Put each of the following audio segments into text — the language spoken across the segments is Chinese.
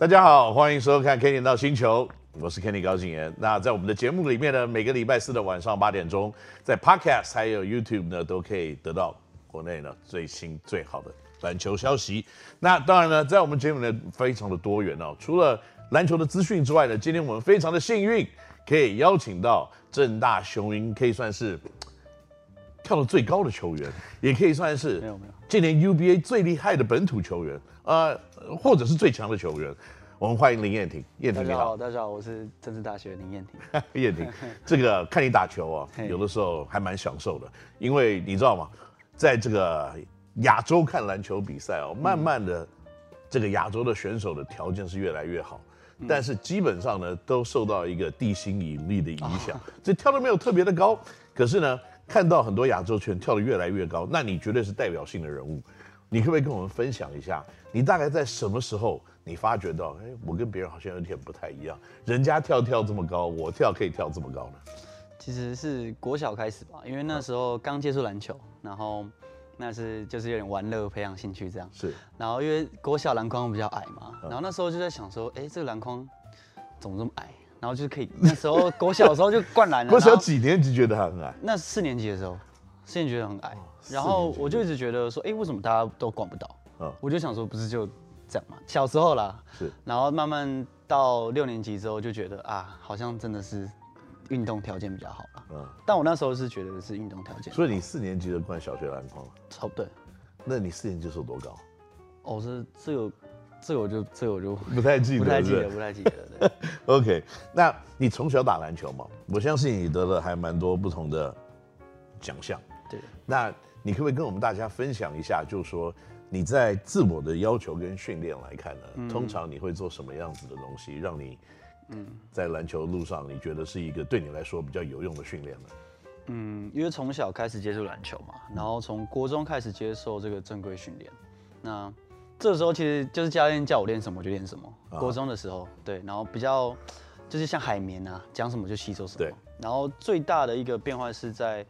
大家好，欢迎收看《Kenny 到星球》，我是 Kenny 高景言。那在我们的节目里面呢，每个礼拜四的晚上八点钟，在 Podcast 还有 YouTube 呢，都可以得到国内呢最新最好的篮球消息。那当然呢，在我们节目呢非常的多元哦，除了篮球的资讯之外呢，今天我们非常的幸运，可以邀请到正大雄鹰，可以算是跳得最高的球员，也可以算是没有没有今年 UBA 最厉害的本土球员。呃，或者是最强的球员，我们欢迎林彦廷。彦廷你好，大家好，我是政治大学林彦廷。彦廷，这个看你打球啊，有的时候还蛮享受的，因为你知道吗，在这个亚洲看篮球比赛哦，慢慢的，这个亚洲的选手的条件是越来越好，但是基本上呢，都受到一个地心引力的影响，这跳的没有特别的高，可是呢，看到很多亚洲圈跳得越来越高，那你绝对是代表性的人物。你可不可以跟我们分享一下，你大概在什么时候你发觉到，哎，我跟别人好像有点不太一样，人家跳跳这么高，我跳可以跳这么高呢？其实是国小开始吧，因为那时候刚接触篮球，然后那是就是有点玩乐培养兴趣这样。是。然后因为国小篮筐比较矮嘛，然后那时候就在想说，哎，这个篮筐怎么这么矮？然后就是可以那时候狗小的时候就灌篮了。国小几年级觉得它很矮？那四年级的时候。四年级觉得很矮，然后我就一直觉得说，哎，为什么大家都管不到？嗯，我就想说，不是就这样嘛？小时候啦，是，然后慢慢到六年级之后，就觉得啊，好像真的是运动条件比较好了。嗯，但我那时候是觉得是运动条件。所以你四年级的灌小学篮筐？差不多。那你四年级时候多高？哦，是这个，这个我就这个我就不太记得，不太记得，不太记得。对 OK，那你从小打篮球嘛？我相信你得了还蛮多不同的奖项。对，那你可不可以跟我们大家分享一下，就是说你在自我的要求跟训练来看呢，嗯、通常你会做什么样子的东西，让你嗯在篮球路上你觉得是一个对你来说比较有用的训练呢？嗯，因为从小开始接触篮球嘛，然后从国中开始接受这个正规训练，那这个时候其实就是教练叫我练什么我就练什么。啊、国中的时候，对，然后比较就是像海绵啊，讲什么就吸收什么。对，然后最大的一个变化是在。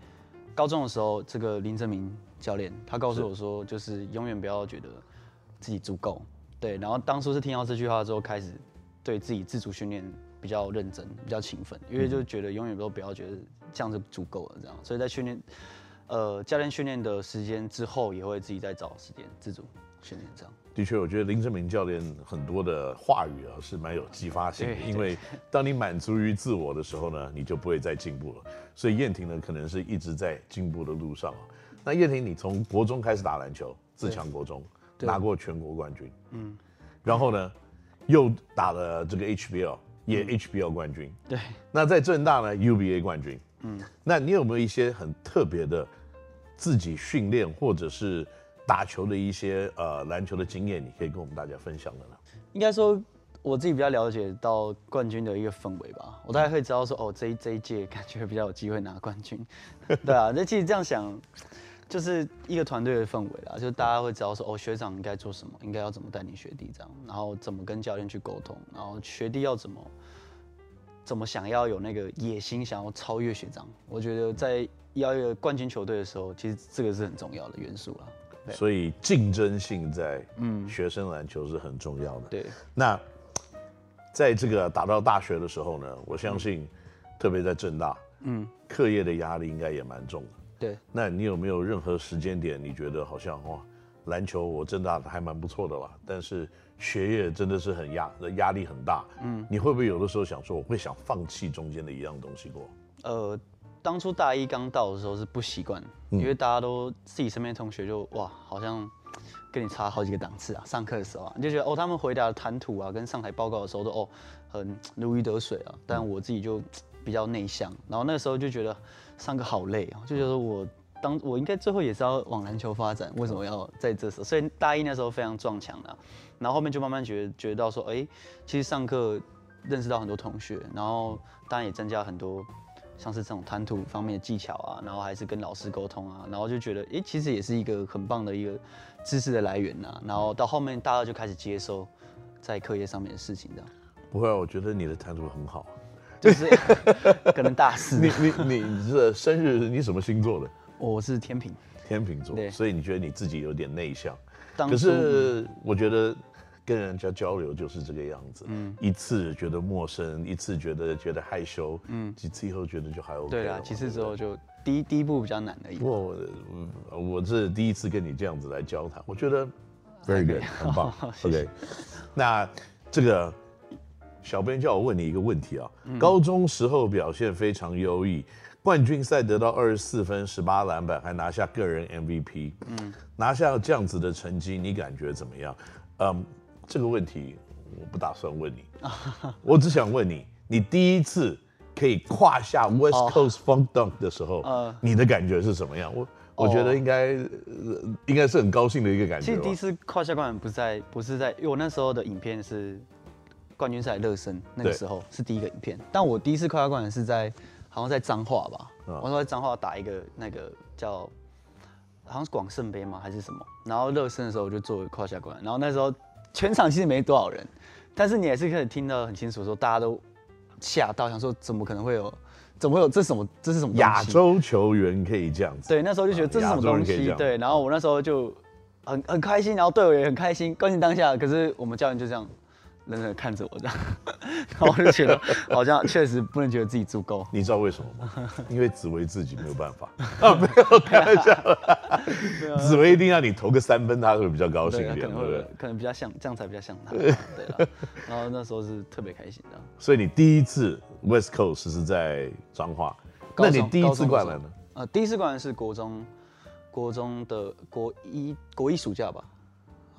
高中的时候，这个林正明教练他告诉我说，就是永远不要觉得自己足够，对。然后当初是听到这句话之后，开始对自己自主训练比较认真，比较勤奋，因为就觉得永远都不要觉得这样就足够了，这样。所以在训练，呃，教练训练的时间之后，也会自己再找时间自主训练，这样。的确，我觉得林志明教练很多的话语啊是蛮有激发性的，因为当你满足于自我的时候呢，你就不会再进步了。所以燕婷呢，可能是一直在进步的路上啊。那燕婷，你从国中开始打篮球，自强国中拿过全国冠军，嗯，然后呢，又打了这个 HBL，也 HBL 冠军，对。那在正大呢，UBA 冠军，嗯。那你有没有一些很特别的自己训练或者是？打球的一些呃篮球的经验，你可以跟我们大家分享的呢？应该说我自己比较了解到冠军的一个氛围吧，我大概会知道说哦，这一这一届感觉比较有机会拿冠军，对啊，那其实这样想就是一个团队的氛围啦，就大家会知道说哦，学长应该做什么，应该要怎么带领学弟这样，然后怎么跟教练去沟通，然后学弟要怎么怎么想要有那个野心，想要超越学长，我觉得在要一个冠军球队的时候，其实这个是很重要的元素啦。所以竞争性在嗯学生篮球是很重要的。对，那在这个打到大学的时候呢，我相信，特别在正大，嗯，课业的压力应该也蛮重的。对，那你有没有任何时间点，你觉得好像哇，篮球我正大还蛮不错的啦，但是学业真的是很压，压力很大。嗯，你会不会有的时候想说，我会想放弃中间的一样东西过？呃。当初大一刚到的时候是不习惯，因为大家都自己身边同学就哇，好像跟你差好几个档次啊。上课的时候啊，你就觉得哦，他们回答的谈吐啊，跟上台报告的时候都哦很如鱼得水啊。但我自己就比较内向，然后那个时候就觉得上课好累啊，就觉得我当我应该最后也是要往篮球发展，为什么要在这时候？所以大一那时候非常撞墙的，然后后面就慢慢觉得觉得到说，哎，其实上课认识到很多同学，然后当然也增加很多。像是这种谈吐方面的技巧啊，然后还是跟老师沟通啊，然后就觉得，哎，其实也是一个很棒的一个知识的来源呐、啊。然后到后面大家就开始接收在课业上面的事情，这样。不会啊，我觉得你的谈吐很好，就是 可能大四。你你你这生日你什么星座的？我是天平。天秤座，对，所以你觉得你自己有点内向。可是我觉得跟人家交流就是这个样子。嗯，一次觉得陌生，一次觉得觉得害羞，嗯，几次以后觉得就还 OK。对啊，几次之后就第一第一步比较难的。不过我我这第一次跟你这样子来交谈，我觉得 very good，很棒。OK，那这个小编叫我问你一个问题啊，高中时候表现非常优异。冠军赛得到二十四分、十八篮板，还拿下个人 MVP。嗯，拿下这样子的成绩，你感觉怎么样？嗯，这个问题我不打算问你，我只想问你，你第一次可以胯下 West Coast Funk Dunk 的时候，哦、你的感觉是什么样？我我觉得应该、哦、应该是很高兴的一个感觉。其实第一次胯下灌篮不是在不是在，因为我那时候的影片是冠军赛热身，那个时候是第一个影片，但我第一次胯下灌篮是在。好像在彰化吧，我说在彰化打一个那个叫，好像是广胜杯吗？还是什么？然后热身的时候我就做胯下灌篮，然后那时候全场其实没多少人，但是你也是可以听到很清楚，说大家都吓到，想说怎么可能会有，怎么会有这是什么？这是什么？亚洲球员可以这样子？对，那时候就觉得这是什么东西？对，然后我那时候就很很开心，然后队友也很开心，关键当下，可是我们教练就这样。冷冷看着我这样，然后我就觉得好像确实不能觉得自己足够。你知道为什么吗？因为紫薇自己没有办法啊，没有开玩笑。紫薇一定要你投个三分，他会比较高兴一点，对不对？可能比较像，这样才比较像他。对了，然后那时候是特别开心的。所以你第一次 West Coast 是在彰化，那你第一次灌篮呢？呃，第一次灌篮是国中，国中的国一国一暑假吧。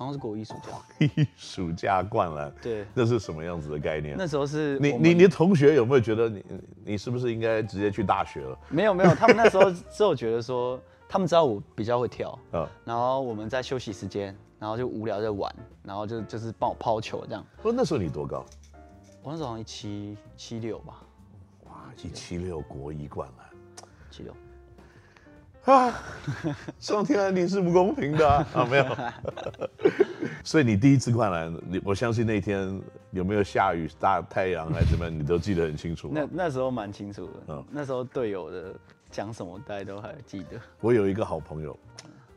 好像是国一暑假，一 暑假灌篮，对，那是什么样子的概念？那时候是你你你的同学有没有觉得你你是不是应该直接去大学了？没有没有，他们那时候 只有觉得说，他们知道我比较会跳，嗯，然后我们在休息时间，然后就无聊在玩，然后就就是帮我抛球这样。不，那时候你多高？我那时候好像一七七六吧。哇，一七六国一灌篮，七六。啊！上天安定是不公平的啊！啊没有，所以你第一次灌篮，你我相信那天有没有下雨、大太阳还是怎么样，你都记得很清楚。那那时候蛮清楚的，嗯，那时候队友的讲什么，大家都还记得。我有一个好朋友，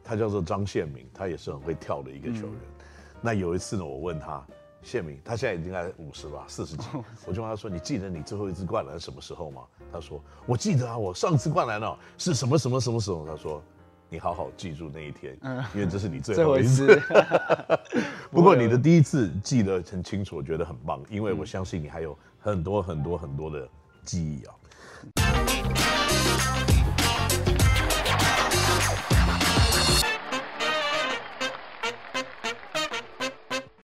他叫做张宪明，他也是很会跳的一个球员。嗯、那有一次呢，我问他。宪明，他现在已经在五十吧，四十几。我就问他说：“你记得你最后一次灌篮什么时候吗？”他说：“我记得啊，我上次灌篮哦是什么什么什么时候。”他说：“你好好记住那一天，因为这是你最后一次。一次 不过你的第一次记得很清楚，我觉得很棒，因为我相信你还有很多很多很多的记忆啊。”